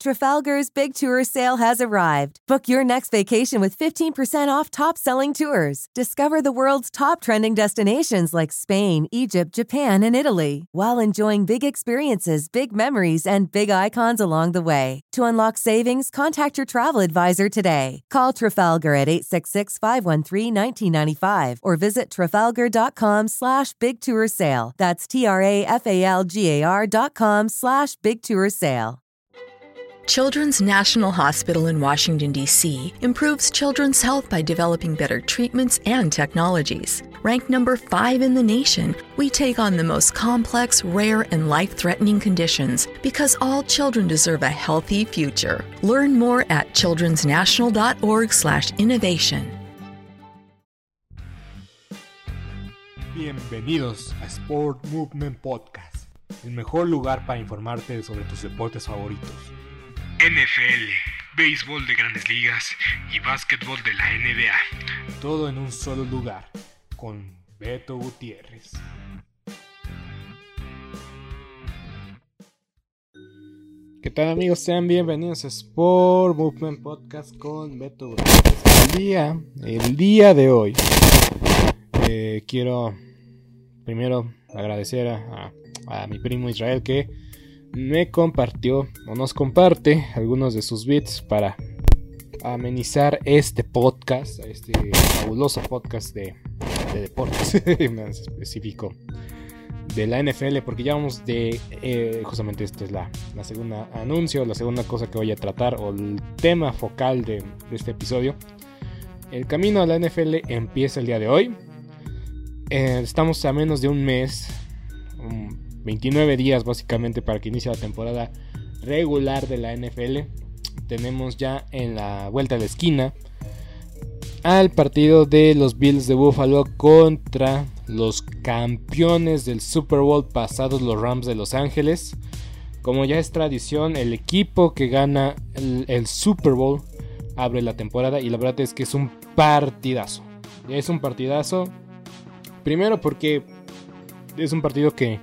Trafalgar's Big Tour sale has arrived. Book your next vacation with 15% off top selling tours. Discover the world's top trending destinations like Spain, Egypt, Japan, and Italy, while enjoying big experiences, big memories, and big icons along the way. To unlock savings, contact your travel advisor today. Call Trafalgar at 866 513 1995 or visit trafalgar.com slash big tour sale. That's T R A F A L G A R dot com slash big tour sale. Children's National Hospital in Washington, D.C. improves children's health by developing better treatments and technologies. Ranked number five in the nation, we take on the most complex, rare, and life threatening conditions because all children deserve a healthy future. Learn more at childrensnational.org/slash innovation. Bienvenidos a Sport Movement Podcast, el mejor lugar para informarte sobre tus deportes favoritos. NFL, béisbol de grandes ligas y básquetbol de la NBA. Todo en un solo lugar, con Beto Gutiérrez. ¿Qué tal amigos? Sean bienvenidos a Sport Movement Podcast con Beto Gutiérrez. El día, el día de hoy, eh, quiero primero agradecer a, mi primo Israel que me compartió o nos comparte algunos de sus bits para amenizar este podcast, este fabuloso podcast de, de deportes, más específico, de la NFL, porque ya vamos de, eh, justamente esta es la, la, segunda anuncio, la segunda cosa que voy a tratar, o el tema focal de, este episodio. El camino a la NFL empieza el día de hoy. Eh, estamos a menos de un mes, 29 días básicamente para que inicie la temporada regular de la NFL. Tenemos ya en la vuelta de la esquina al partido de los Bills de Buffalo contra los campeones del Super Bowl pasados, los Rams de Los Ángeles. Como ya es tradición, el equipo que gana el, Super Bowl abre la temporada y la verdad es que es un partidazo. Es un partidazo. Primero porque es un partido que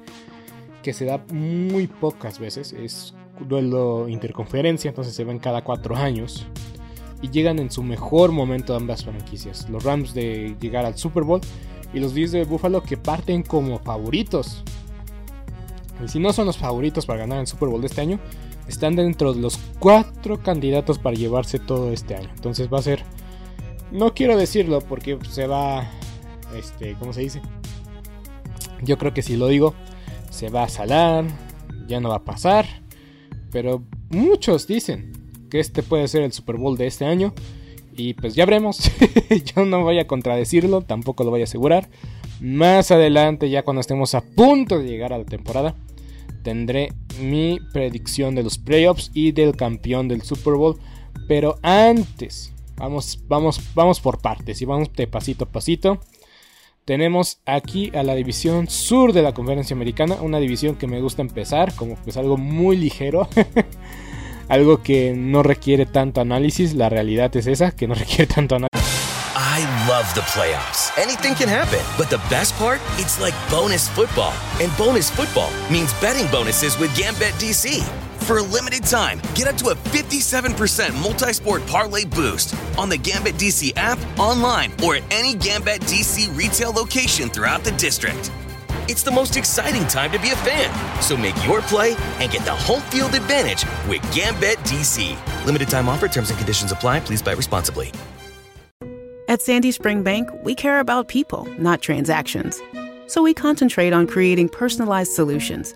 que se da muy pocas veces. Es duelo interconferencia, entonces se ven cada cuatro años. Y llegan en su mejor momento ambas franquicias. Los Rams de llegar al Super Bowl y los Bills de Buffalo que parten como favoritos. Y si no son los favoritos para ganar el Super Bowl de este año, están dentro de los cuatro candidatos para llevarse todo este año. Entonces va a ser... No quiero decirlo porque se va... Este, ¿cómo se dice? Yo creo que si lo digo, se va a salar, ya no va a pasar. Pero muchos dicen que este puede ser el Super Bowl de este año. Y pues ya veremos. Yo no voy a contradecirlo, tampoco lo voy a asegurar. Más adelante, ya cuando estemos a punto de llegar a la temporada, tendré mi predicción de los playoffs y del campeón del Super Bowl. Pero antes, vamos, vamos, vamos por partes y vamos de pasito a pasito tenemos aquí a la división sur de la conferencia americana, una división que me gusta empezar como pues algo muy ligero, algo que no requiere tanto análisis, la realidad es esa, que no requiere tanto análisis. I love the playoffs. Anything can happen, but the best part, it's like bonus football. And bonus football means betting bonuses with Gambit DC. For a limited time, get up to a 57% multi sport parlay boost on the Gambit DC app, online, or at any Gambit DC retail location throughout the district. It's the most exciting time to be a fan, so make your play and get the home field advantage with Gambit DC. Limited time offer, terms and conditions apply. Please buy responsibly. At Sandy Spring Bank, we care about people, not transactions. So we concentrate on creating personalized solutions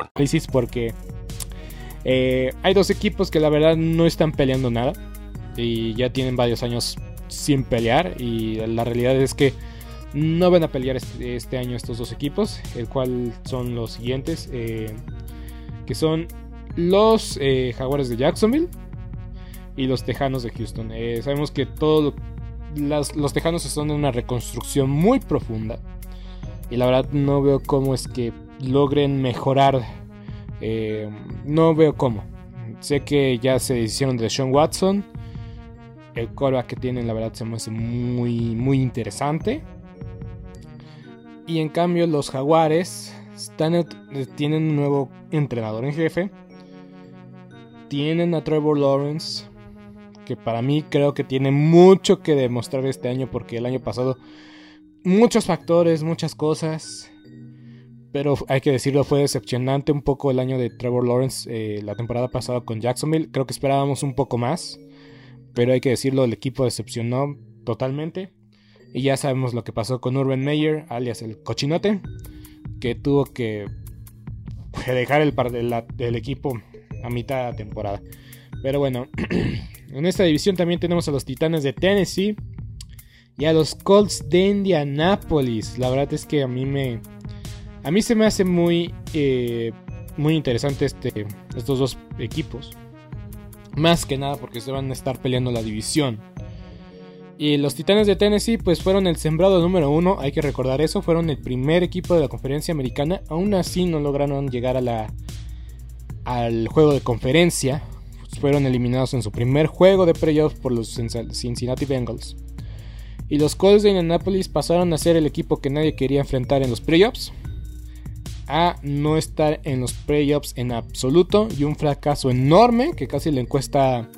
porque eh, hay dos equipos que la verdad no están peleando nada y ya tienen varios años sin pelear y la realidad es que no van a pelear este, año estos dos equipos, el cual son los siguientes, eh, que son los eh, Jaguares de Jacksonville y los Tejanos de Houston. sabemos que todos los Tejanos están en una reconstrucción muy profunda y la verdad no veo cómo es que logren mejorar eh, no veo cómo. Sé que ya se hicieron de Sean Watson. El coreback que tienen, la verdad, se me hace muy, muy interesante. Y en cambio, los Jaguares tienen un nuevo entrenador en jefe. Tienen a Trevor Lawrence. Que para mí creo que tiene mucho que demostrar este año. Porque el año pasado, muchos factores, muchas cosas pero hay que decirlo, fue decepcionante un poco el año de Trevor Lawrence eh, la temporada pasada con Jacksonville. Creo que esperábamos un poco más, pero hay que decirlo, el equipo decepcionó totalmente. Y ya sabemos lo que pasó con Urban Meyer, alias el cochinote, que tuvo que dejar el, del equipo a mitad de la temporada. Pero bueno, en esta división también tenemos a los Titanes de Tennessee y a los Colts de Indianapolis. La verdad es que a mí me, a mí se me hace muy, eh, muy interesante este, estos dos equipos. Más que nada porque se van a estar peleando la división. Y los Titanes de Tennessee pues fueron el sembrado número uno, hay que recordar eso, fueron el primer equipo de la conferencia americana, aún así no lograron llegar a la, al juego de conferencia, fueron eliminados en su primer juego de playoffs por los Cincinnati Bengals. Y los Colts de Indianapolis pasaron a ser el equipo que nadie quería enfrentar en los playoffs a no estar en los playoffs en absoluto y un fracaso enorme que casi le encuesta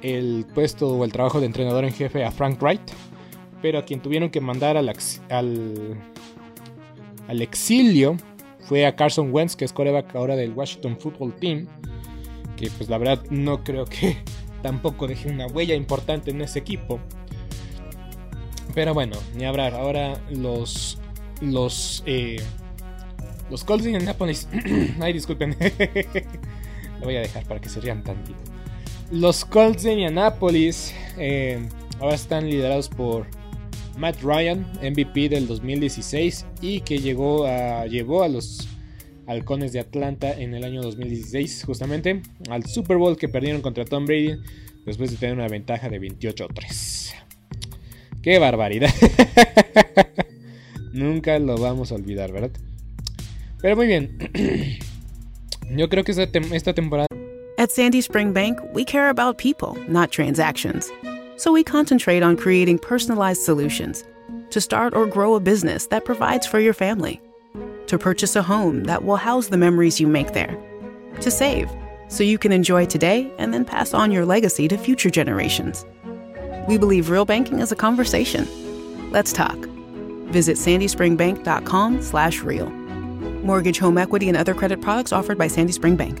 el puesto o el trabajo de entrenador en jefe a Frank Wright, pero a quien tuvieron que mandar al, al, exilio fue a Carson Wentz, que es coreback ahora del Washington Football Team, que pues la verdad no creo que tampoco deje una huella importante en ese equipo. Pero bueno, ni hablar. Ahora los, los eh, los Colts de Indianapolis. Ay, disculpen. Lo voy a dejar para que se rían tantito. Los Colts de Indianapolis eh, ahora están liderados por Matt Ryan, MVP del 2016 y que llegó a, llevó a los Halcones de Atlanta en el año 2016 justamente al Super Bowl que perdieron contra Tom Brady después de tener una ventaja de 28-3. ¡Qué barbaridad! Nunca lo vamos a olvidar, ¿verdad? Pero muy bien. Yo creo que esta, tem esta temporada. At Sandy Spring Bank, we care about people, not transactions. So we concentrate on creating personalized solutions to start or grow a business that provides for your family, to purchase a home that will house the memories you make there, to save so you can enjoy today and then pass on your legacy to future generations. We believe real banking is a conversation. Let's talk. Visit sandyspringbank.com/real. Mortgage, home equity, and other credit products offered by Sandy Spring Bank.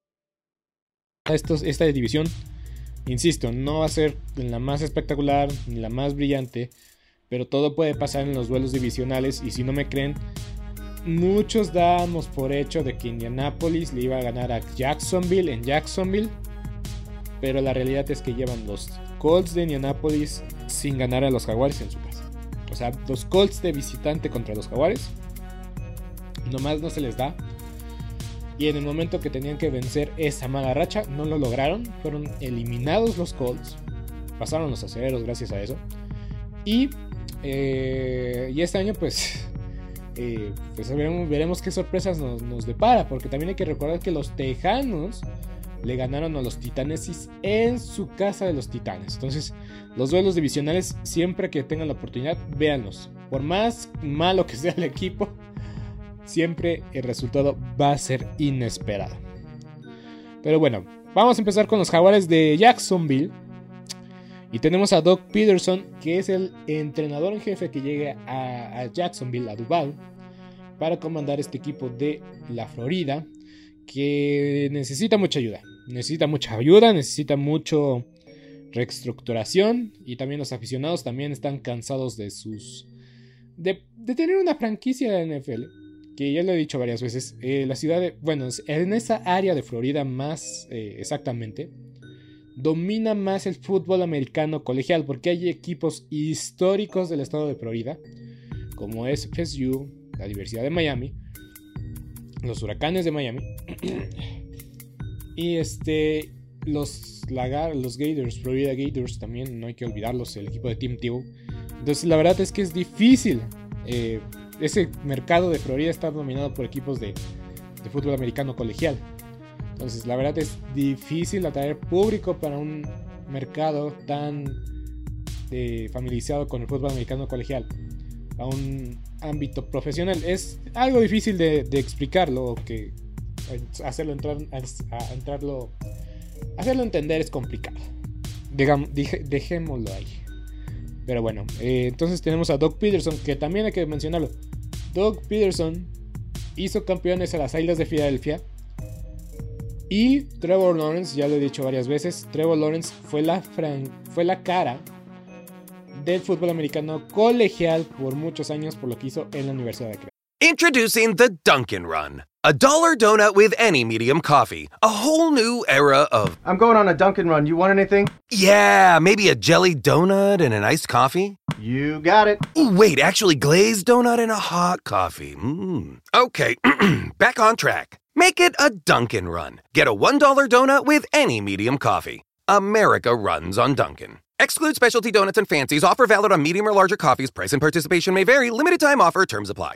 Esta división, insisto, no va a ser la más espectacular ni la más brillante, pero todo puede pasar en los duelos divisionales y si no me creen, muchos damos por hecho de que Indianapolis le iba a ganar a Jacksonville en Jacksonville, pero la realidad es que llevan los Colts de Indianapolis sin ganar a los Jaguares en su casa. O sea, los Colts de visitante contra los Jaguares nomás no se les da. Y en el momento que tenían que vencer esa mala racha, no lo lograron. Fueron eliminados los Colts. Pasaron los acereros gracias a eso. Y, eh, y este año, pues, eh, pues veremos, qué sorpresas nos, nos, depara. Porque también hay que recordar que los Tejanos le ganaron a los Titanes en su casa de los Titanes. Entonces, los duelos divisionales, siempre que tengan la oportunidad, véanlos. Por más malo que sea el equipo, siempre el resultado va a ser inesperado. Pero bueno, vamos a empezar con los jaguares de Jacksonville. Y tenemos a Doug Peterson, que es el entrenador en jefe que llega a, Jacksonville, a Duval, para comandar este equipo de la Florida, que necesita mucha ayuda. Necesita mucha ayuda, necesita mucho reestructuración y también los aficionados también están cansados de sus de, de tener una franquicia de NFL que ya lo he dicho varias veces, eh, la ciudad de, bueno, en esa área de Florida más eh, exactamente, domina más el fútbol americano colegial, porque hay equipos históricos del estado de Florida, como es FSU, la Universidad de Miami, los Huracanes de Miami, y este, los, los Gators, Florida Gators también, no hay que olvidarlos, el equipo de Team Tebow. Entonces la verdad es que es difícil eh, ese mercado de Florida está dominado por equipos de, fútbol americano colegial. Entonces, la verdad es difícil atraer público para un mercado tan eh, familiarizado con el fútbol americano colegial a un ámbito profesional. Es algo difícil de, explicarlo, que hacerlo entrar, hacerlo entender es complicado. dejémoslo ahí. Pero bueno, eh, entonces tenemos a Doug Peterson, que también hay que mencionarlo. Doug Peterson hizo campeones a las Islas de Filadelfia. Y Trevor Lawrence, ya lo he dicho varias veces, Trevor Lawrence fue la, fue la cara del fútbol americano colegial por muchos años por lo que hizo en la Universidad de Crea. Introducing the Dunkin' Run, a dollar donut with any medium coffee. A whole new era of. I'm going on a Dunkin' Run. You want anything? Yeah, maybe a jelly donut and an iced coffee. You got it. Ooh, wait, actually, glazed donut and a hot coffee. Mmm. Okay, back on track. Make it a Dunkin' Run. Get a $1 donut with any medium coffee. America runs on Dunkin'. Exclude specialty donuts and fancies. Offer valid on medium or larger coffees. Price and participation may vary. Limited time offer. Terms apply.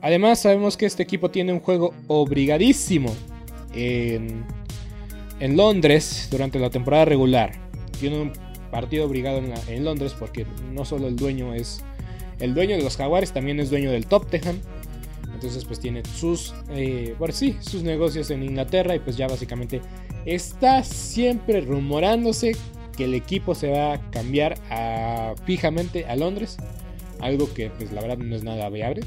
Además, sabemos que este equipo tiene un juego obligadísimo en, Londres durante la temporada regular. Tiene un partido obligado en, Londres porque no solo el dueño es el dueño de los Jaguares, también es dueño del Tottenham. Entonces pues tiene sus, eh, sí, sus negocios en Inglaterra y pues ya básicamente está siempre rumorándose que el equipo se va a cambiar fijamente a Londres. Algo que pues la verdad no es nada viable.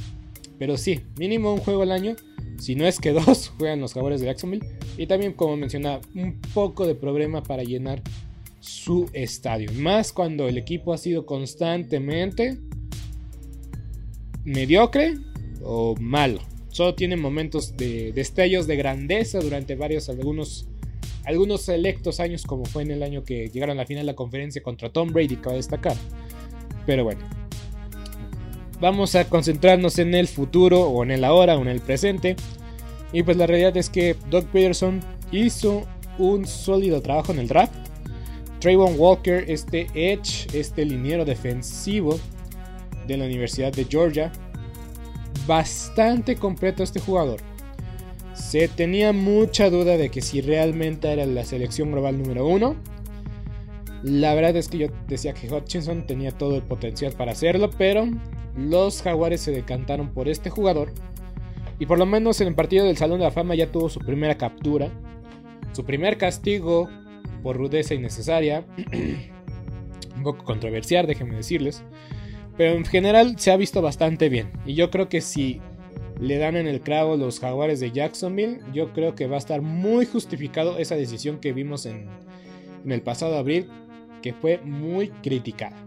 Pero sí, mínimo un juego al año. Si no es que dos juegan los jugadores de Jacksonville. Y también como mencionaba, un poco de problema para llenar su estadio. Más cuando el equipo ha sido constantemente mediocre o malo. Solo tiene momentos de destellos de grandeza durante varios, algunos, algunos selectos años, como fue en el año que llegaron a la final de la conferencia contra Tom Brady, que va a destacar. Pero bueno, vamos a concentrarnos en el futuro, o en el ahora, o en el presente. Y pues la realidad es que Doug Peterson hizo un sólido trabajo en el draft. Trayvon Walker, este edge, este liniero defensivo de la Universidad de Georgia, bastante completo este jugador. Se tenía mucha duda de que si realmente era la selección global número uno. La verdad es que yo decía que Hutchinson tenía todo el potencial para hacerlo, pero los jaguares se decantaron por este jugador. Y por lo menos en el partido del Salón de la Fama ya tuvo su primera captura, su primer castigo por rudeza innecesaria. Un poco controversial, déjenme decirles. Pero en general se ha visto bastante bien. Y yo creo que si le dan en el clavo los jaguares de Jacksonville, yo creo que va a estar muy justificado esa decisión que vimos en, en el pasado abril, que fue muy criticada.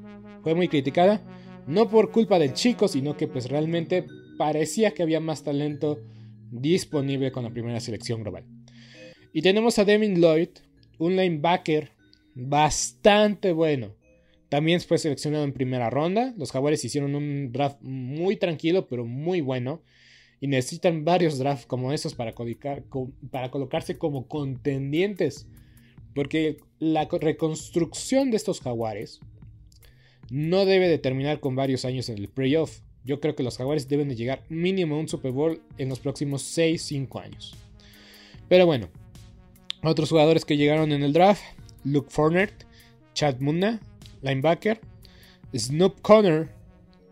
Fue muy criticada, no por culpa del chico, sino que pues realmente parecía que había más talento disponible con la primera selección global. Y tenemos a Devin Lloyd, un linebacker bastante bueno. También fue seleccionado en primera ronda. Los Jaguares hicieron un draft muy tranquilo, pero muy bueno. Y necesitan varios drafts como esos para, para colocarse como contendientes. Porque la reconstrucción de estos Jaguares no debe de terminar con varios años en el playoff. Yo creo que los Jaguares deben de llegar mínimo a un Super Bowl en los próximos 6-5 años. Pero bueno, otros jugadores que llegaron en el draft: Luke Fornert, Chad Munna, linebacker. Snoop Connor,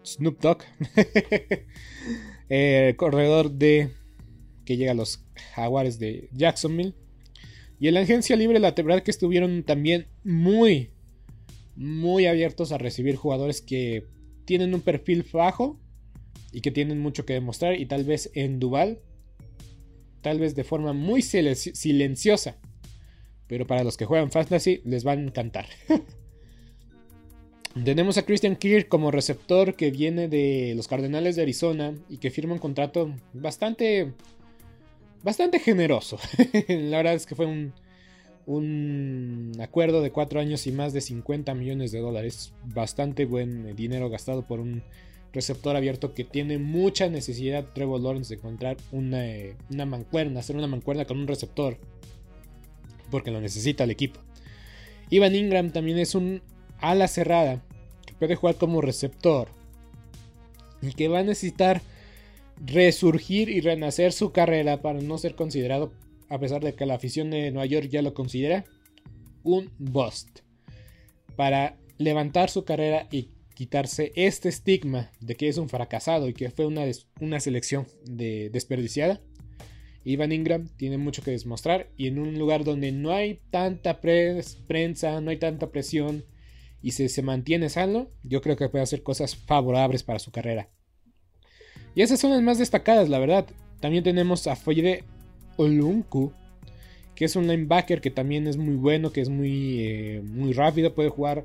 Snoop Dogg, eh, corredor de que llega a los Jaguares de Jacksonville. Y en la agencia libre, la verdad que estuvieron también muy, muy abiertos a recibir jugadores que tienen un perfil bajo y que tienen mucho que demostrar. Y tal vez en Duval, tal vez de forma muy silenciosa. Pero para los que juegan Fantasy les va a encantar. Tenemos a Christian Kirk como receptor que viene de los Cardenales de Arizona y que firma un contrato bastante bastante generoso. La verdad es que fue un, un acuerdo de cuatro años y más de 50 millones de dólares. Bastante buen dinero gastado por un receptor abierto que tiene mucha necesidad Trevor Lawrence de encontrar una, una mancuerna, hacer una mancuerna con un receptor. Porque lo necesita el equipo. Ivan Ingram también es un ala cerrada que puede jugar como receptor y que va a necesitar resurgir y renacer su carrera para no ser considerado, a pesar de que la afición de Nueva York ya lo considera, un bust. Para levantar su carrera y quitarse este estigma de que es un fracasado y que fue una, una selección de, desperdiciada. Ivan Ingram tiene mucho que demostrar y en un lugar donde no hay tanta prensa, no hay tanta presión, y si se mantiene sano, yo creo que puede hacer cosas favorables para su carrera. Y esas son las más destacadas, la verdad. También tenemos a Foyde Olunku, que es un linebacker que también es muy bueno, que es muy, eh, muy rápido, puede jugar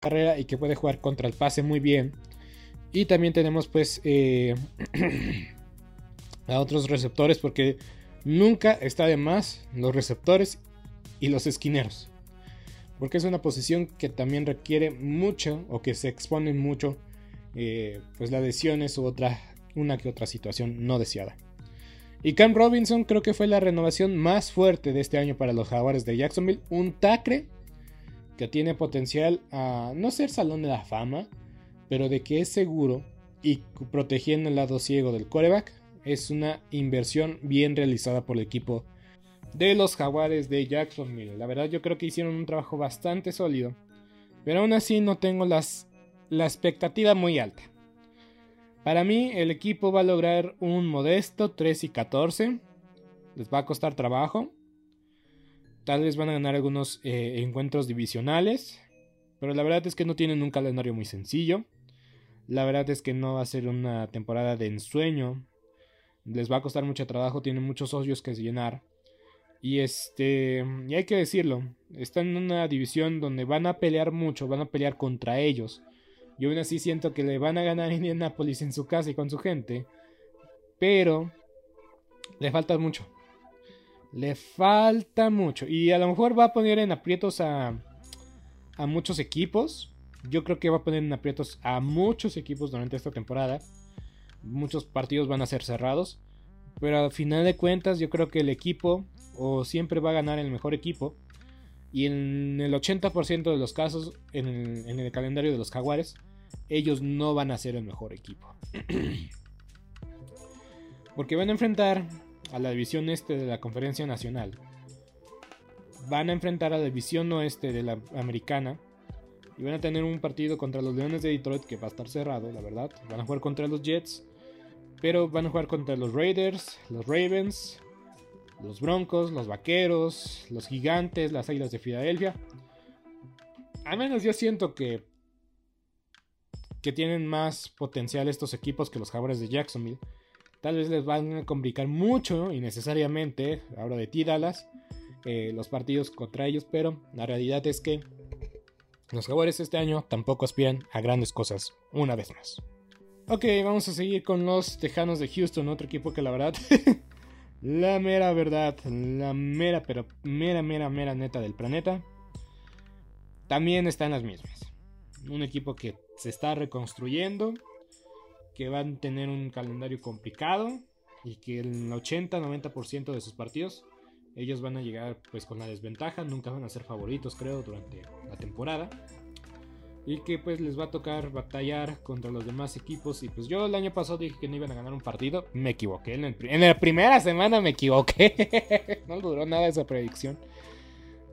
carrera y que puede jugar contra el pase muy bien. Y también tenemos pues eh, a otros receptores porque nunca está de más los receptores y los esquineros. Porque es una posición que también requiere mucho o que se exponen mucho eh, pues las lesiones u otra, una que otra situación no deseada. Y Cam Robinson creo que fue la renovación más fuerte de este año para los Jaguares de Jacksonville. Un tacre que tiene potencial a no ser salón de la fama, pero de que es seguro y protegiendo el lado ciego del coreback, es una inversión bien realizada por el equipo de los jaguares de Jacksonville. La verdad yo creo que hicieron un trabajo bastante sólido, pero aún así no tengo las, la expectativa muy alta. Para mí el equipo va a lograr un modesto 3 y 14. Les va a costar trabajo. Tal vez van a ganar algunos eh, encuentros divisionales. Pero la verdad es que no tienen un calendario muy sencillo. La verdad es que no va a ser una temporada de ensueño. Les va a costar mucho trabajo. Tienen muchos socios que llenar. Y este. Y hay que decirlo. Están en una división donde van a pelear mucho. Van a pelear contra ellos. Yo aún así siento que le van a ganar a Indianapolis en su casa y con su gente. Pero. Le falta mucho. Le falta mucho. Y a lo mejor va a poner en aprietos a, a muchos equipos. Yo creo que va a poner en aprietos a muchos equipos durante esta temporada. Muchos partidos van a ser cerrados. Pero al final de cuentas yo creo que el equipo o siempre va a ganar el mejor equipo. Y en el 80% de los casos en el, en el calendario de los jaguares, ellos no van a ser el mejor equipo. Porque van a enfrentar a la división este de la Conferencia Nacional. Van a enfrentar a la división oeste de la Americana. Y van a tener un partido contra los Leones de Detroit que va a estar cerrado, la verdad. Van a jugar contra los Jets. Pero van a jugar contra los Raiders, los Ravens, los Broncos, los Vaqueros, los Gigantes, las Águilas de Filadelfia. Al menos yo siento que que tienen más potencial estos equipos que los Jaguares de Jacksonville. Tal vez les van a complicar mucho y necesariamente, ahora de ti Dallas, eh, los partidos contra ellos, pero la realidad es que los Jaguares este año tampoco aspiran a grandes cosas, una vez más. Ok, vamos a seguir con los Tejanos de Houston, otro equipo que la verdad, la mera verdad, la mera, pero mera, mera, mera neta del planeta, también está en las mismas. Un equipo que se está reconstruyendo, que van a tener un calendario complicado y que el 80-90% de sus partidos ellos van a llegar pues con la desventaja, nunca van a ser favoritos creo durante la temporada. Y que pues les va a tocar batallar contra los demás equipos. Y pues yo el año pasado dije que no iban a ganar un partido, me equivoqué, en, la primera semana me equivoqué, no duró nada esa predicción.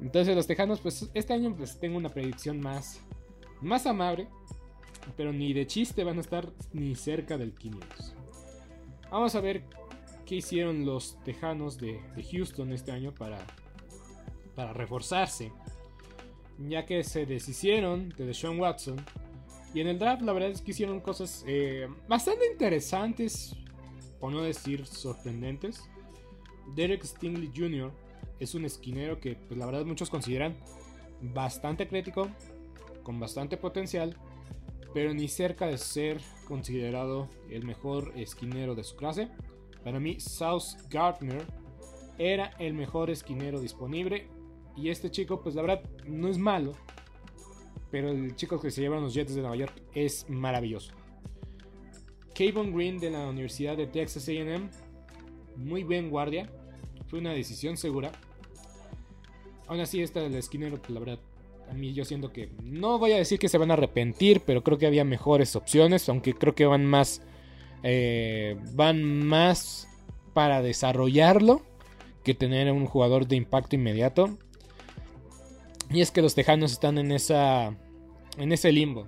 Entonces los Tejanos pues este año pues tengo una predicción más más amable pero ni de chiste van a estar ni cerca del 500. Vamos a ver qué hicieron los Tejanos de, Houston este año para, para reforzarse. Ya que se deshicieron de Deshaun Watson. Y en el draft la verdad es que hicieron cosas eh, bastante interesantes, o no decir sorprendentes. Derek Stingley Jr. es un esquinero que pues, la verdad muchos consideran bastante crítico, con bastante potencial pero ni cerca de ser considerado el mejor esquinero de su clase. Para mí, South Gardner era el mejor esquinero disponible. Y este chico, pues la verdad, no es malo. pero el chico que se llevan los Jets de Nueva York es maravilloso. Kayvon Green de la Universidad de Texas AM, muy buen guardia, fue una decisión segura. Aún así, esta del esquinero, pues la verdad, a mí yo siento que no voy a decir que se van a arrepentir, pero creo que había mejores opciones, aunque creo que van más, eh, van más para desarrollarlo que tener un jugador de impacto inmediato. Y es que los Tejanos están en esa, en ese limbo.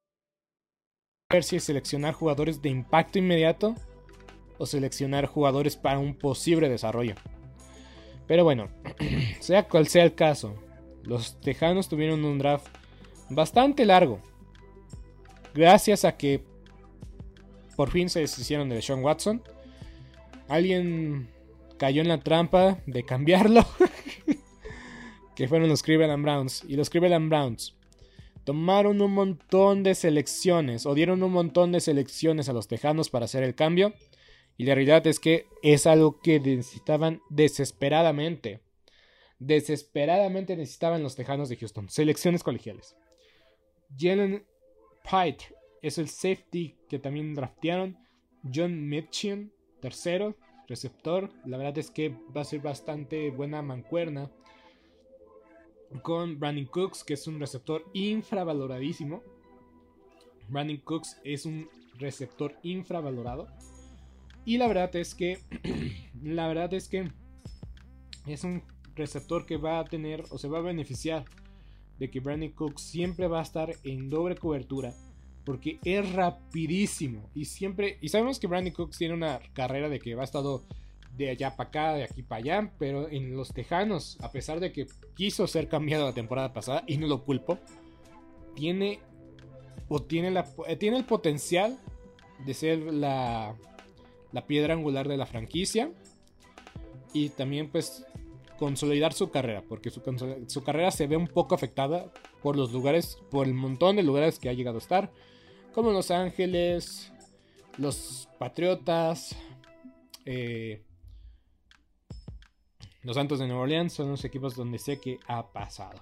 ver si seleccionar jugadores de impacto inmediato o seleccionar jugadores para un posible desarrollo. Pero bueno, sea cual sea el caso, los Tejanos tuvieron un draft bastante largo. Gracias a que por fin se deshicieron de Sean Watson. Alguien cayó en la trampa de cambiarlo. que fueron los Cleveland Browns. Y los Cleveland Browns tomaron un montón de selecciones o dieron un montón de selecciones a los Tejanos para hacer el cambio. Y la realidad es que es algo que necesitaban desesperadamente. Desesperadamente necesitaban los Tejanos de Houston. Selecciones colegiales. Jalen Pite es el safety que también draftearon. John Mitchin, tercero, receptor. La verdad es que va a ser bastante buena mancuerna con Brandon Cooks, que es un receptor infravaloradísimo. Brandon Cooks es un receptor infravalorado. Y la verdad es que. la verdad es que. Es un receptor que va a tener. O se va a beneficiar. De que Brandon Cooks siempre va a estar en doble cobertura. Porque es rapidísimo. Y siempre. Y sabemos que Brandon Cooks tiene una carrera de que va a estar de allá para acá, de aquí para allá, pero en los Tejanos, a pesar de que quiso ser cambiado la temporada pasada, y no lo culpo, tiene o tiene, la, eh, tiene el potencial de ser la, la piedra angular de la franquicia y también pues consolidar su carrera, porque su, su, carrera se ve un poco afectada por los lugares, por el montón de lugares que ha llegado a estar, como Los Ángeles, los Patriotas, eh, los Santos de Nueva Orleans son los equipos donde sé que ha pasado.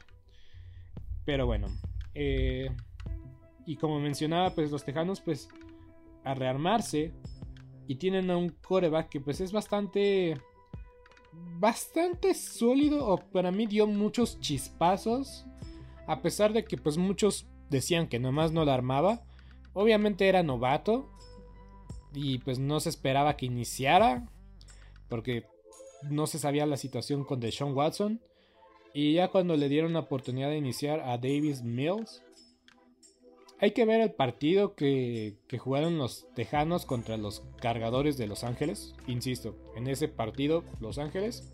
Pero bueno. Eh, y como mencionaba, pues los Tejanos, pues a rearmarse. Y tienen a un coreback que pues es bastante... Bastante sólido. O para mí dio muchos chispazos. A pesar de que pues muchos decían que nomás no la armaba. Obviamente era novato. Y pues no se esperaba que iniciara. Porque no se sabía la situación con Deshaun Watson. Y ya cuando le dieron la oportunidad de iniciar a Davis Mills, hay que ver el partido que, jugaron los Tejanos contra los cargadores de Los Ángeles. Insisto, en ese partido, Los Ángeles.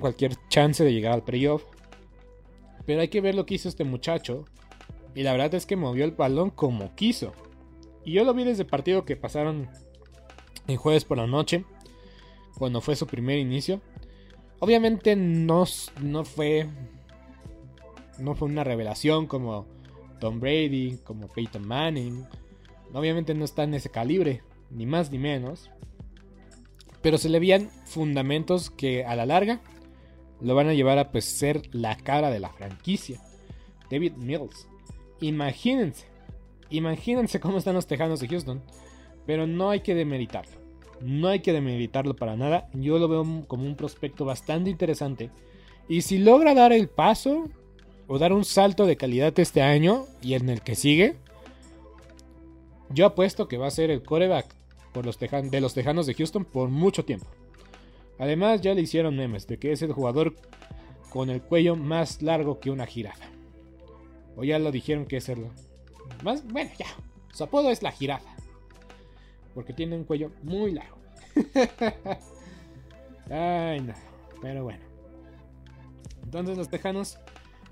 Cualquier chance de llegar al playoff. Pero hay que ver lo que hizo este muchacho. Y la verdad es que movió el balón como quiso. Y yo lo vi desde el partido que pasaron en jueves por la noche. Cuando fue su primer inicio. Obviamente no, no fue. No fue una revelación como Tom Brady, como Peyton Manning. Obviamente no está en ese calibre. Ni más ni menos. Pero se le veían fundamentos que a la larga lo van a llevar a pues, ser la cara de la franquicia. David Mills. Imagínense. Imagínense cómo están los Tejanos de Houston. Pero no hay que demeritarlo. No hay que demeritarlo para nada. Yo lo veo como un prospecto bastante interesante. Y si logra dar el paso o dar un salto de calidad este año y en el que sigue, yo apuesto que va a ser el coreback por los de los Tejanos de Houston por mucho tiempo. Además, ya le hicieron memes de que es el jugador con el cuello más largo que una jirafa. O ya lo dijeron que es el más. Bueno, ya. Su apodo es la jirafa. Porque tiene un cuello muy largo. Ay, no. Pero bueno. Entonces los tejanos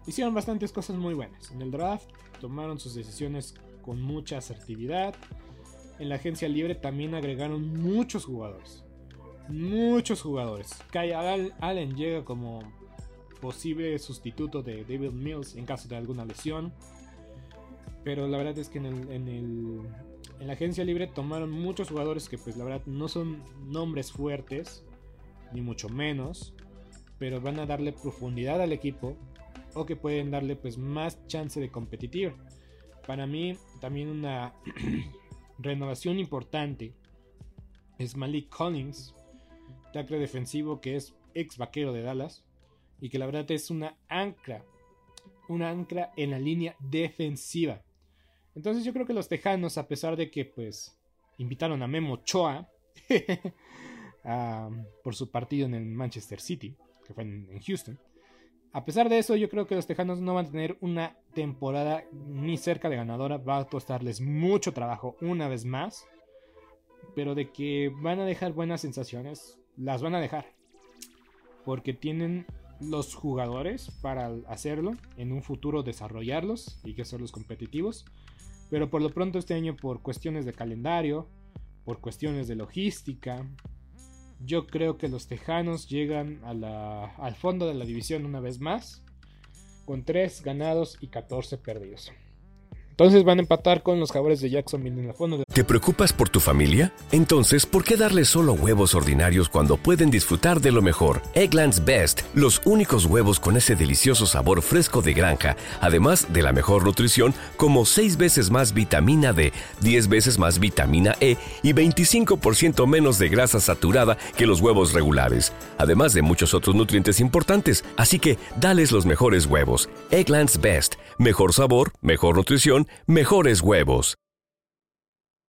hicieron bastantes cosas muy buenas. En el draft tomaron sus decisiones con mucha asertividad. En la agencia libre también agregaron muchos jugadores muchos jugadores. Kai Allen llega como posible sustituto de David Mills en caso de alguna lesión. Pero la verdad es que en, el, en, la agencia libre tomaron muchos jugadores que pues la verdad no son nombres fuertes, ni mucho menos. Pero van a darle profundidad al equipo o que pueden darle pues más chance de competir. Para mí también una renovación importante es Malik Collins, tackle defensivo que es ex vaquero de Dallas y que la verdad es una ancla, una ancla en la línea defensiva. Entonces yo creo que los Tejanos, a pesar de que pues invitaron a Memo Choa por su partido en el Manchester City, que fue en, Houston, a pesar de eso yo creo que los Tejanos no van a tener una temporada ni cerca de ganadora, va a costarles mucho trabajo una vez más, pero de que van a dejar buenas sensaciones, las van a dejar. Porque tienen los jugadores para hacerlo, en un futuro desarrollarlos y que son los competitivos. Pero por lo pronto este año por cuestiones de calendario, por cuestiones de logística, yo creo que los Tejanos llegan al fondo de la división una vez más, con 3 ganados y 14 perdidos. Entonces van a empatar con los jaguares de Jacksonville en la fondo. De... ¿Te preocupas por tu familia? Entonces, ¿por qué darles solo huevos ordinarios cuando pueden disfrutar de lo mejor? Egglands Best, los únicos huevos con ese delicioso sabor fresco de granja, además de la mejor nutrición, como 6 veces más vitamina D, 10 veces más vitamina E y 25% menos de grasa saturada que los huevos regulares, además de muchos otros nutrientes importantes. Así que, dales los mejores huevos. Egglands Best, mejor sabor, mejor nutrición, mejores huevos.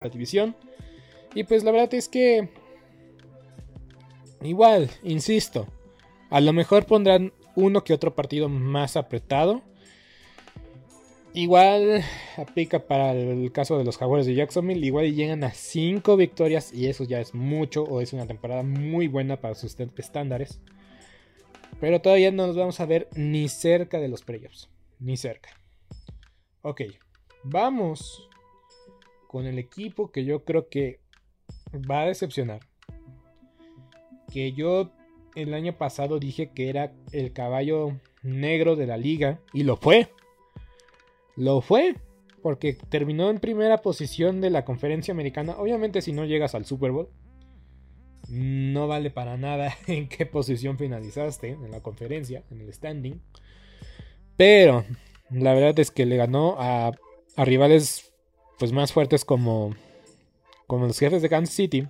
la división. Y pues la verdad es que... Igual, insisto. A lo mejor pondrán uno que otro partido más apretado. Igual aplica para el caso de los Jaguares de Jacksonville. Igual llegan a 5 victorias y eso ya es mucho o es una temporada muy buena para sus estándares. Pero todavía no nos vamos a ver ni cerca de los playoffs. Ni cerca. Ok, vamos con el equipo que yo creo que va a decepcionar. Que yo el año pasado dije que era el caballo negro de la liga. Y lo fue. Lo fue. Porque terminó en primera posición de la conferencia americana. Obviamente si no llegas al Super Bowl. No vale para nada en qué posición finalizaste en la conferencia, en el standing. Pero la verdad es que le ganó a, rivales pues más fuertes como, como los jefes de Kansas City,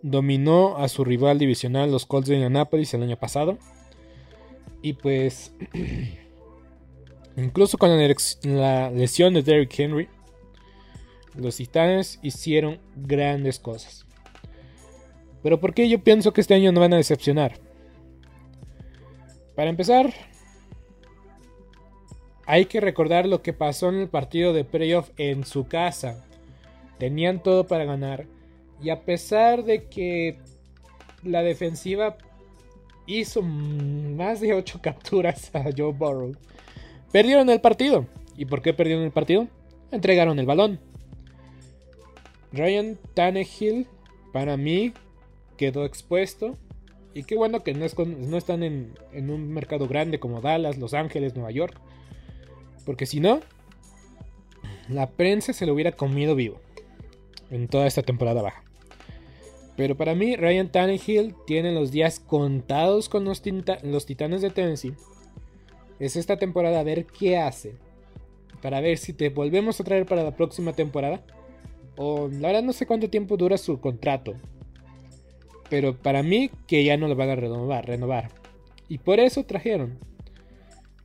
dominó a su rival divisional los Colts de Indianapolis el año pasado. Y pues, incluso con la, lesión de Derrick Henry, los Titanes hicieron grandes cosas. Pero ¿por qué yo pienso que este año no van a decepcionar? Para empezar, hay que recordar lo que pasó en el partido de playoff en su casa. Tenían todo para ganar. Y a pesar de que la defensiva hizo más de 8 capturas a Joe Burrow, perdieron el partido. ¿Y por qué perdieron el partido? Entregaron el balón. Ryan Tannehill, para mí, quedó expuesto. Y qué bueno que no, están en, en un mercado grande como Dallas, Los Ángeles, Nueva York porque si no, la prensa se lo hubiera comido vivo en toda esta temporada baja. Pero para mí, Ryan Tannehill tiene los días contados con los, Titanes de Tennessee. Es esta temporada a ver qué hace. Para ver si te volvemos a traer para la próxima temporada. O la verdad no sé cuánto tiempo dura su contrato. Pero para mí que ya no lo van a renovar. renovar. Y por eso trajeron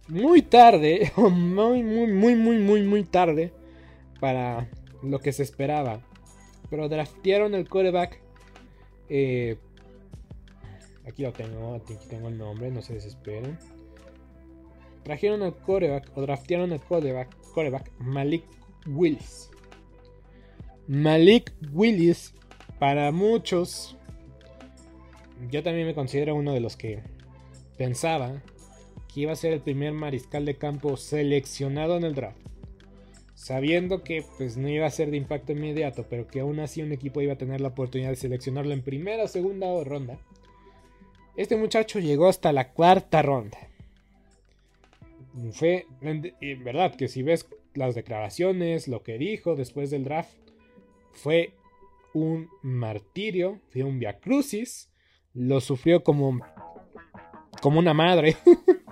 muy tarde, muy, muy, muy, muy, muy, muy tarde para lo que se esperaba. Pero draftearon el coreback. Eh, aquí lo tengo, aquí tengo el nombre, no se desesperen. Trajeron el coreback o draftearon el coreback, coreback Malik Willis. Malik Willis, para muchos, yo también me considero uno de los que pensaba iba a ser el primer mariscal de campo seleccionado en el draft. Sabiendo que pues, no iba a ser de impacto inmediato, pero que aún así un equipo iba a tener la oportunidad de seleccionarlo en primera o segunda ronda. Este muchacho llegó hasta la cuarta ronda. Fue, en verdad, que si ves las declaraciones, lo que dijo después del draft, fue un martirio, fue un viacrucis, lo sufrió como, como una madre.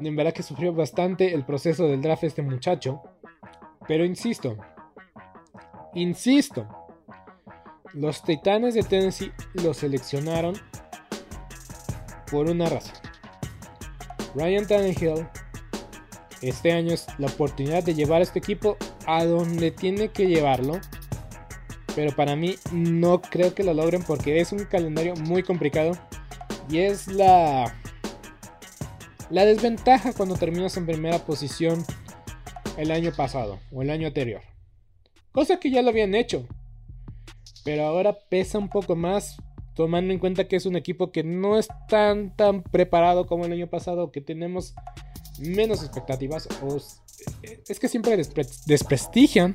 En verdad que sufrió bastante el proceso del draft este muchacho. Pero insisto, insisto, los Titanes de Tennessee lo seleccionaron por una razón. Ryan Tannehill este año es la oportunidad de llevar a este equipo a donde tiene que llevarlo. Pero para mí no creo que lo logren porque es un calendario muy complicado. Y es la la desventaja cuando terminas en primera posición el año pasado o el año anterior. Cosa que ya lo habían hecho. Pero ahora pesa un poco más tomando en cuenta que es un equipo que no es tan tan preparado como el año pasado, que tenemos menos expectativas. es que siempre desprestigian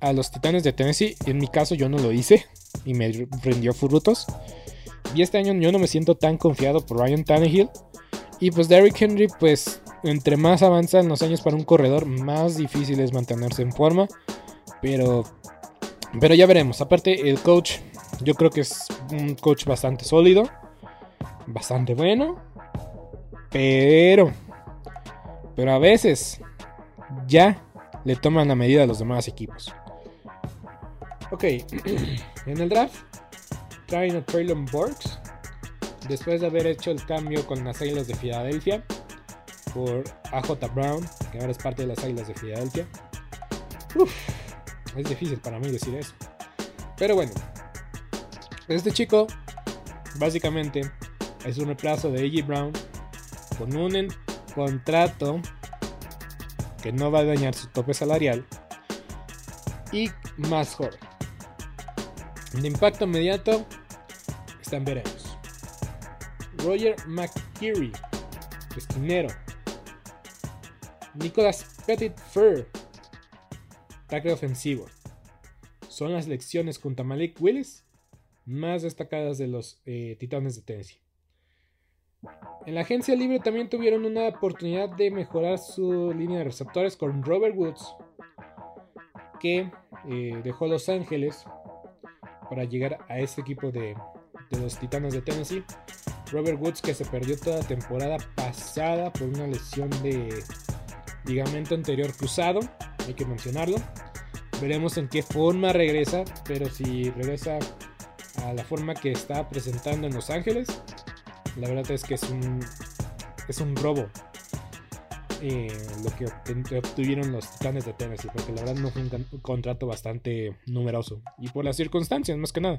a los Titanes de Tennessee. En mi caso yo no lo hice y me rindió frutos. Y este año yo no me siento tan confiado por Ryan Tannehill. Y pues Derrick Henry, pues entre más avanzan los años para un corredor, más difícil es mantenerse en forma. Pero, pero ya veremos. Aparte, el coach, yo creo que es un coach bastante sólido, bastante bueno. Pero, pero a veces ya le toman la medida a los demás equipos. Ok, en el draft traen a Traylon Burks después de haber hecho el cambio con las Águilas de Filadelfia por AJ Brown, que ahora es parte de las Águilas de Filadelfia. Uf, es difícil para mí decir eso. Pero bueno, este chico básicamente es un reemplazo de AJ Brown con un contrato que no va a dañar su tope salarial y más joven. De impacto inmediato están veremos. Roger McKeary, esquinero. Nicolas Petit Fur, tackle ofensivo. Son las lecciones junto a Malik Willis más destacadas de los eh, Titanes de Tennessee. En la agencia libre también tuvieron una oportunidad de mejorar su línea de receptores con Robert Woods, que eh, dejó Los Ángeles para llegar a este equipo de los Titanes de Tennessee. Robert Woods que se perdió toda temporada pasada por una lesión de ligamento anterior cruzado, hay que mencionarlo. Veremos en qué forma regresa, pero si regresa a la forma que está presentando en Los Ángeles, la verdad es que es un, es un robo eh, lo que obtuvieron los Titanes de Tennessee, porque la verdad no fue un, contrato bastante numeroso y por las circunstancias, más que nada.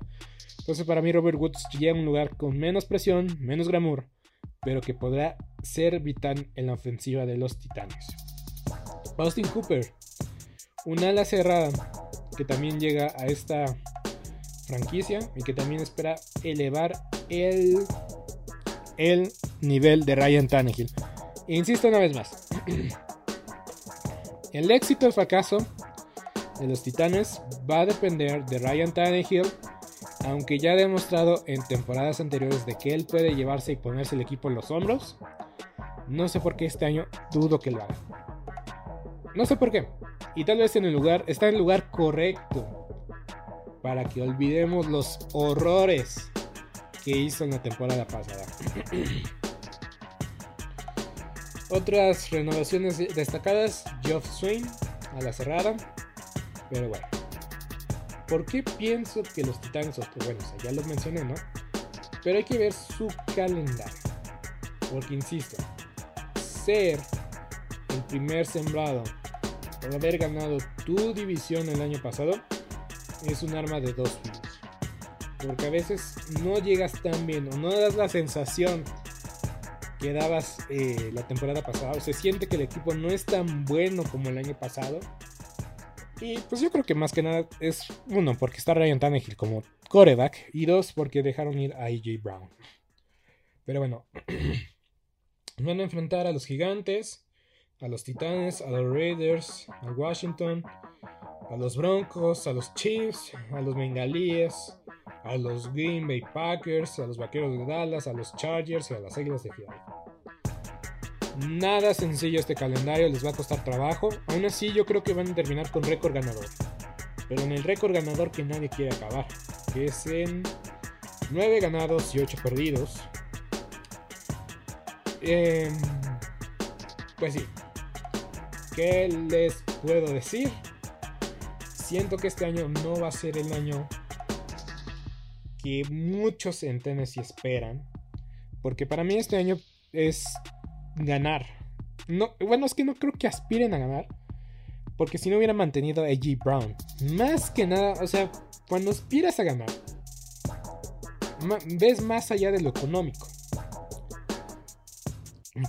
Entonces, para mí, Robert Woods llega a un lugar con menos presión, menos glamour, pero que podrá ser vital en la ofensiva de los Titanes. Austin Cooper, un ala cerrada que también llega a esta franquicia y que también espera elevar el el nivel de Ryan Tannehill. Insisto una vez más. el éxito o fracaso de los Titanes va a depender de Ryan Tannehill, aunque ya ha demostrado en temporadas anteriores de que él puede llevarse y ponerse el equipo en los hombros. No sé por qué este año dudo que lo haga. No sé por qué. Y tal vez en el lugar está en el lugar correcto para que olvidemos los horrores que hizo en la temporada pasada. Otras renovaciones destacadas, Geoff Swain a la cerrada. Pero bueno. ¿Por qué pienso que los Titanes, bueno, ya lo mencioné, ¿no? Pero hay que ver su calendario. Porque insisto, ser el primer sembrado por haber ganado tu división el año pasado es un arma de dos filos. Porque a veces no llegas tan bien o no das la sensación que dabas eh, la temporada pasada. O se siente que el equipo no es tan bueno como el año pasado. Y pues yo creo que más que nada es, uno, porque está Ryan Tannehill como coreback. Y dos, porque dejaron ir a AJ Brown. Pero bueno, van a enfrentar a los gigantes, a los titanes, a los Raiders, a Washington, a los Broncos, a los Chiefs, a los Bengalíes, a los Green Bay Packers, a los Vaqueros de Dallas, a los Chargers y a las Águilas de Filadelfia. Nada sencillo este calendario, les va a costar trabajo. Aún así, yo creo que van a terminar con récord ganador. Pero en el récord ganador que nadie quiere acabar, que es en 9 ganados y 8 perdidos. Em, pues sí, ¿qué les puedo decir? Siento que este año no va a ser el año que muchos en Tennessee esperan. Porque para mí este año es ganar. No, bueno, es que no creo que aspiren a ganar. Porque si no hubiera mantenido a G. Brown. Más que nada, o sea, cuando aspiras a ganar, ves más allá de lo económico.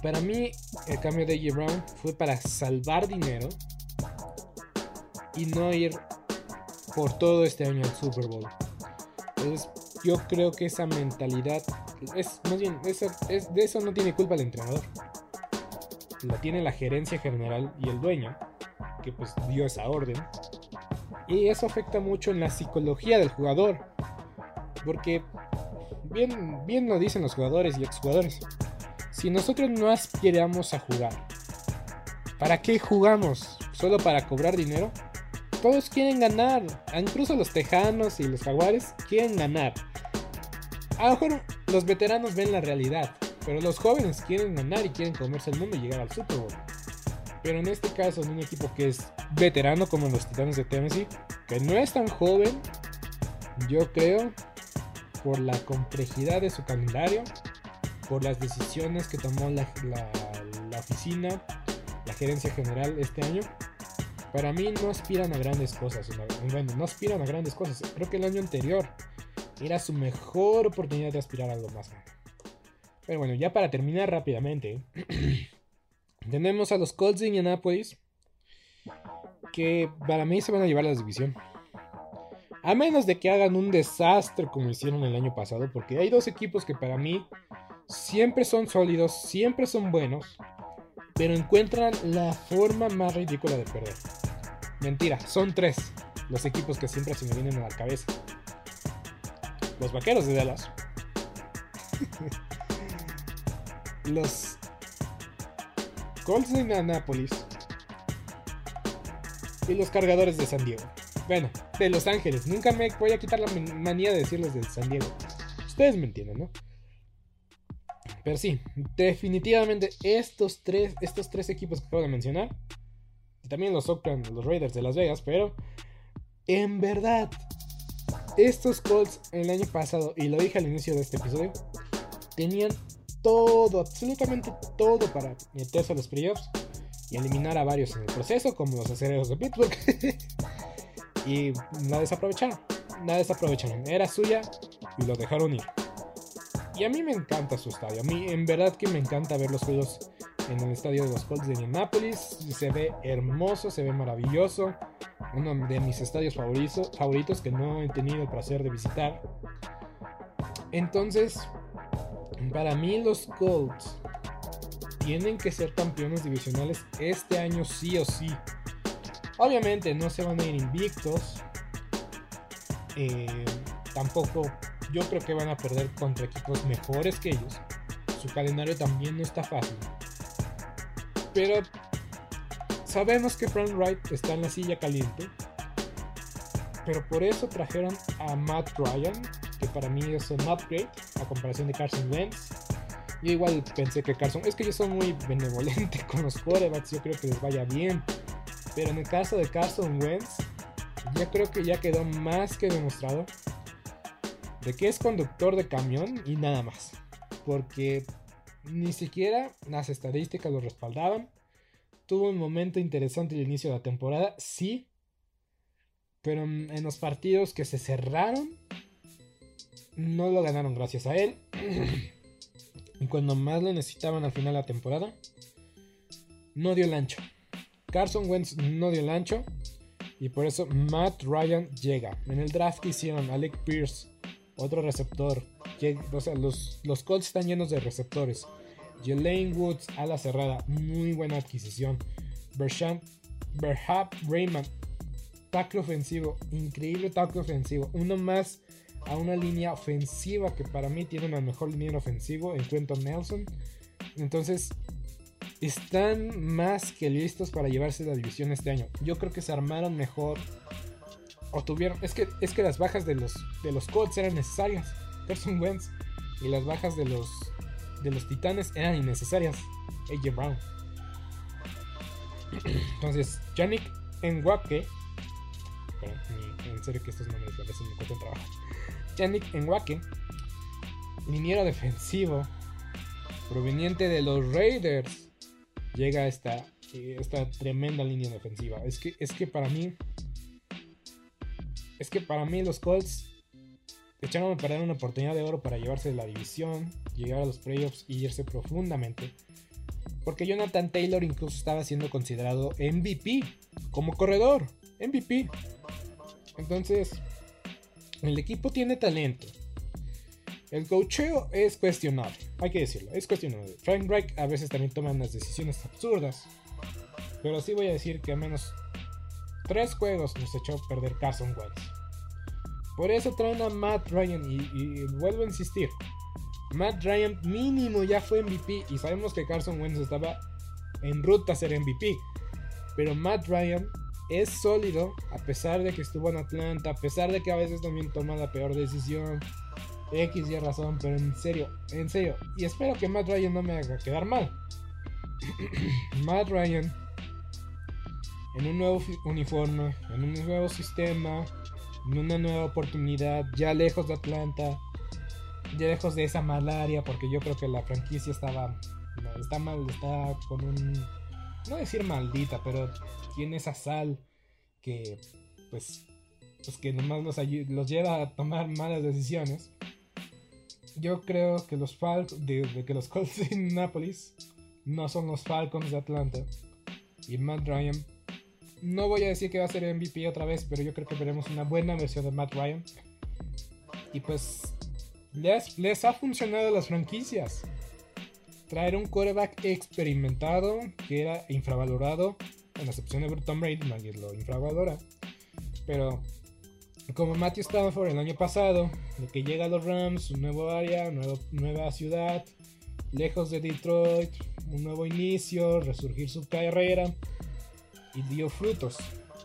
Para mí, el cambio de G. Brown fue para salvar dinero y no ir por todo este año al Super Bowl. Entonces, yo creo que esa mentalidad es más bien es, de eso no tiene culpa el entrenador la tiene la gerencia general y el dueño que pues dio esa orden y eso afecta mucho en la psicología del jugador porque bien bien lo dicen los jugadores y exjugadores si nosotros no aspiramos a jugar ¿para qué jugamos? ¿Solo para cobrar dinero? todos quieren ganar. Incluso los Tejanos y los Jaguares quieren ganar. A lo mejor los veteranos ven la realidad, pero los jóvenes quieren ganar y quieren comerse el mundo y llegar al Super Bowl. Pero en este caso, en un equipo que es veterano como los Titanes de Tennessee, que no es tan joven, yo creo, por la complejidad de su calendario, por las decisiones que tomó la, oficina, la gerencia general este año, para mí no aspiran a grandes cosas. Bueno, no aspiran a grandes cosas. Creo que el año anterior era su mejor oportunidad de aspirar a algo más grande. Pero bueno, ya para terminar rápidamente, tenemos a los Colts de Indianapolis, que para mí se van a llevar la división. A menos de que hagan un desastre como hicieron el año pasado, porque hay dos equipos que para mí siempre son sólidos, siempre son buenos, pero encuentran la forma más ridícula de perder. Mentira, son tres los equipos que siempre se me vienen a la cabeza. Los vaqueros de Dallas. los Colts de Indianapolis. Y los cargadores de San Diego. Bueno, de Los Ángeles. Nunca me voy a quitar la manía de decirles de San Diego. Ustedes me entienden, ¿no? Pero sí, definitivamente estos tres, estos tres equipos que acabo de mencionar. También los Oakland, los Raiders de Las Vegas. Pero en verdad, estos Colts el año pasado, y lo dije al inicio de este episodio, tenían todo, absolutamente todo para meterse a los playoffs y eliminar a varios en el proceso, como los acereros de Pittsburgh. y la desaprovecharon. La desaprovecharon. Era suya y lo dejaron ir. Y a mí me encanta su estadio. A mí, en verdad, que me encanta ver los juegos en el estadio de los Colts de Indianapolis. Se ve hermoso, se ve maravilloso. Uno de mis estadios favoritos, favoritos que no he tenido el placer de visitar. Entonces, para mí los Colts tienen que ser campeones divisionales este año sí o sí. Obviamente no se van a ir invictos. Eh, tampoco yo creo que van a perder contra equipos mejores que ellos. Su calendario también no está fácil. Pero sabemos que Frank Wright está en la silla caliente. Pero por eso trajeron a Matt Ryan, para mí es un upgrade a comparación de Carson Wentz. Yo igual pensé que Carson, es que yo soy muy benevolente con los quarterbacks, yo creo que les vaya bien. Pero en el caso de Carson Wentz, ya creo que ya quedó más que demostrado de que es conductor de camión y nada más. Porque ni siquiera las estadísticas lo respaldaban. Tuvo un momento interesante el inicio de la temporada, sí. Pero en los partidos que se cerraron, no lo ganaron gracias a él. y cuando más lo necesitaban al final de la temporada, no dio el ancho. Carson Wentz no dio el ancho. Y por eso Matt Ryan llega. En el draft que hicieron, Alec Pierce, otro receptor. O sea, los, los Colts están llenos de receptores. Jelaine Woods a la cerrada, muy buena adquisición. Bersham, Berhab Raymond, tackle ofensivo, increíble tackle ofensivo. Uno más a una línea ofensiva que para mí tiene una mejor línea ofensiva en Quentin Nelson. Entonces, están más que listos para llevarse la división este año. Yo creo que se armaron mejor o tuvieron. Es que, es que las bajas de los, de los Colts eran necesarias. Carson Wentz. Y las bajas de los, de los Titanes eran innecesarias. AJ Brown. Entonces, Yannick Nwake. en serio que estos nombres a veces me trabajo. Yannick Nwake. Liniero defensivo. Proveniente de los Raiders. Llega esta, esta tremenda línea defensiva. Es que, es que para mí es que para mí los Colts echaron a perder una oportunidad de oro para llevarse la división, llegar a los playoffs y irse profundamente. Porque Jonathan Taylor incluso estaba siendo considerado MVP como corredor. MVP. Entonces, el equipo tiene talento. El cocheo es cuestionable, hay que decirlo, es cuestionable. Frank Reich a veces también toma unas decisiones absurdas. Pero sí voy a decir que al menos Tres juegos nos echó a perder Carson Wentz. Por eso traen a Matt Ryan y, vuelvo a insistir. Matt Ryan mínimo ya fue MVP y sabemos que Carson Wentz estaba en ruta a ser MVP. Pero Matt Ryan es sólido, a pesar de que estuvo en Atlanta, a pesar de que a veces también toma la peor decisión. X y razón, pero en serio, en serio. Y espero que Matt Ryan no me haga quedar mal. Matt Ryan, en un nuevo uniforme, en un nuevo sistema, en una nueva oportunidad, ya lejos de Atlanta, ya lejos de esa malaria, porque yo creo que la franquicia estaba, está mal, está con un, no decir maldita, pero tiene esa sal que, pues, pues que nomás los, lleva a tomar malas decisiones. Yo creo que los Falcons, de, que los Colts de Indianapolis no son los Falcons de Atlanta. Y Matt Ryan, no voy a decir que va a ser MVP otra vez, pero yo creo que veremos una buena versión de Matt Ryan. Y pues les, ha funcionado las franquicias. Traer un quarterback experimentado que era infravalorado, en la excepción de Tom Brady, nadie lo infravalora. Pero como Matthew Stafford el año pasado, de que llega a los Rams, un nuevo área, nueva ciudad, lejos de Detroit, un nuevo inicio, resurgir su carrera y dio frutos.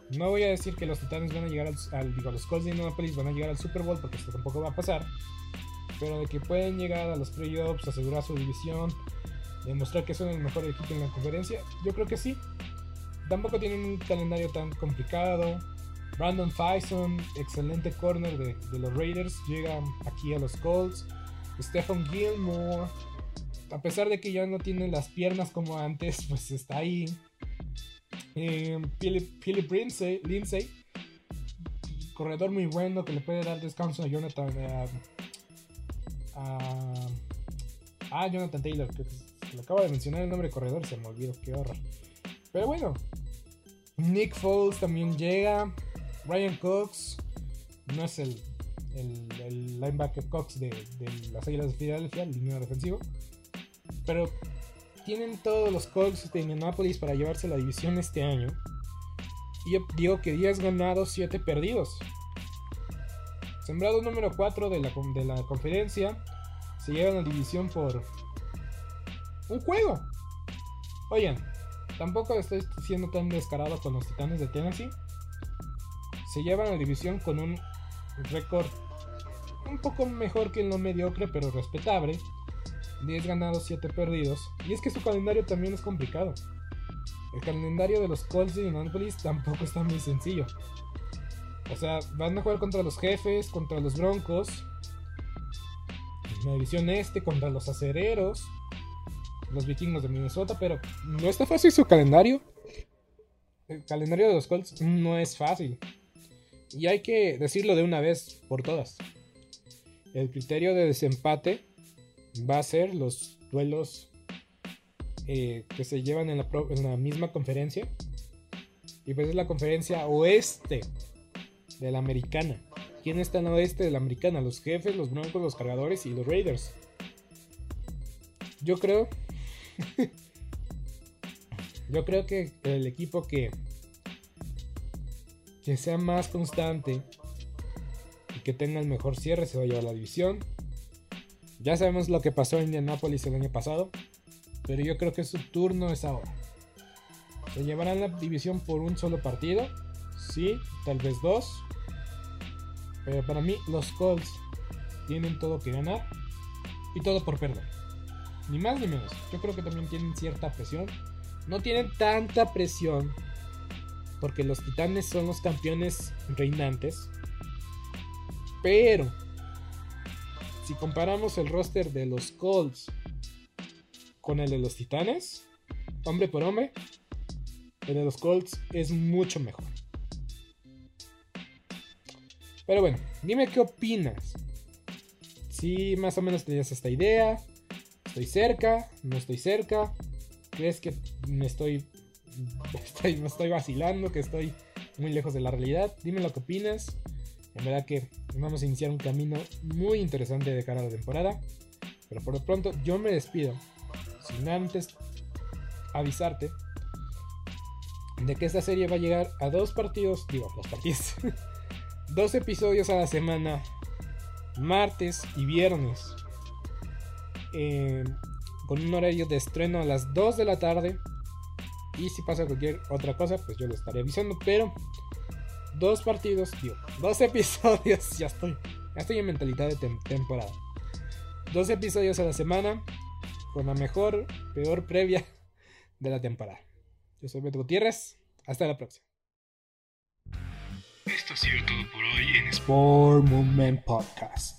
No voy a decir que los Titanes van a llegar al, digo, los Colts de Indianapolis van a llegar al Super Bowl porque esto tampoco va a pasar, pero de que pueden llegar a los playoffs, asegurar su división, demostrar que son el mejor equipo en la conferencia, yo creo que sí. Tampoco tienen un calendario tan complicado, Brandon Faison, excelente corner de, los Raiders, llega aquí a los Colts. Stephen Gilmore, a pesar de que ya no tiene las piernas como antes, pues está ahí. Eh, Philip, Lindsay, corredor muy bueno que le puede dar descanso a Jonathan. Eh, a, Jonathan Taylor, le acabo de mencionar el nombre corredor, se me olvidó, qué horror. Pero bueno, Nick Foles también llega. Ryan Cox no es el, linebacker Cox de, las Águilas de Filadelfia, el línea defensivo. Pero tienen todos los Cox de Indianapolis para llevarse la división este año. Y yo digo que 10 ganados, 7 perdidos. Sembrado número 4 de la, de la conferencia. Se llevan la división por un juego. Oigan, tampoco estoy siendo tan descarado con los Titanes de Tennessee se llevan la división con un récord un poco mejor que en lo mediocre, pero respetable. 10 ganados, 7 perdidos. Y es que su calendario también es complicado. El calendario de los Colts de Indianapolis tampoco está muy sencillo. O sea, van a jugar contra los jefes, contra los Broncos. En la división este, contra los acereros. Los vikingos de Minnesota, pero no está fácil su calendario. El calendario de los Colts no es fácil. Y hay que decirlo de una vez por todas. El criterio de desempate va a ser los duelos eh, que se llevan en la, misma conferencia. Y pues es la conferencia oeste de la americana. ¿Quién está en el oeste de la americana? Los jefes, los broncos, los cargadores y los raiders. Yo creo... yo creo que el equipo que que sea más constante y que tenga el mejor cierre se va a llevar la división. Ya sabemos lo que pasó en Indianapolis el año pasado, pero yo creo que su turno es ahora. ¿Se llevarán la división por un solo partido? Sí, tal vez dos. Pero para mí los Colts tienen todo que ganar y todo por perder. Ni más ni menos. Yo creo que también tienen cierta presión. No tienen tanta presión porque los titanes son los campeones reinantes. Pero, si comparamos el roster de los Colts con el de los titanes, hombre por hombre, el de los Colts es mucho mejor. Pero bueno, dime qué opinas. Si más o menos tenías esta idea, estoy cerca, no estoy cerca, crees que me estoy me estoy vacilando, que estoy muy lejos de la realidad. Dime lo que opinas. En verdad que vamos a iniciar un camino muy interesante de cara a la temporada. Pero por lo pronto yo me despido. Sin antes avisarte de que esta serie va a llegar a dos partidos, digo, dos partidos, dos episodios a la semana, martes y viernes, eh, con un horario de estreno a las 2 de la tarde Y si pasa cualquier otra cosa, pues yo lo estaré avisando. Pero dos partidos, tío, dos episodios, ya estoy, ya estoy en mentalidad de temporada. Dos episodios a la semana con la mejor, peor previa de la temporada. Yo soy Beto Gutiérrez, hasta la próxima. Esto ha sido todo por hoy en Sport Movement Podcast.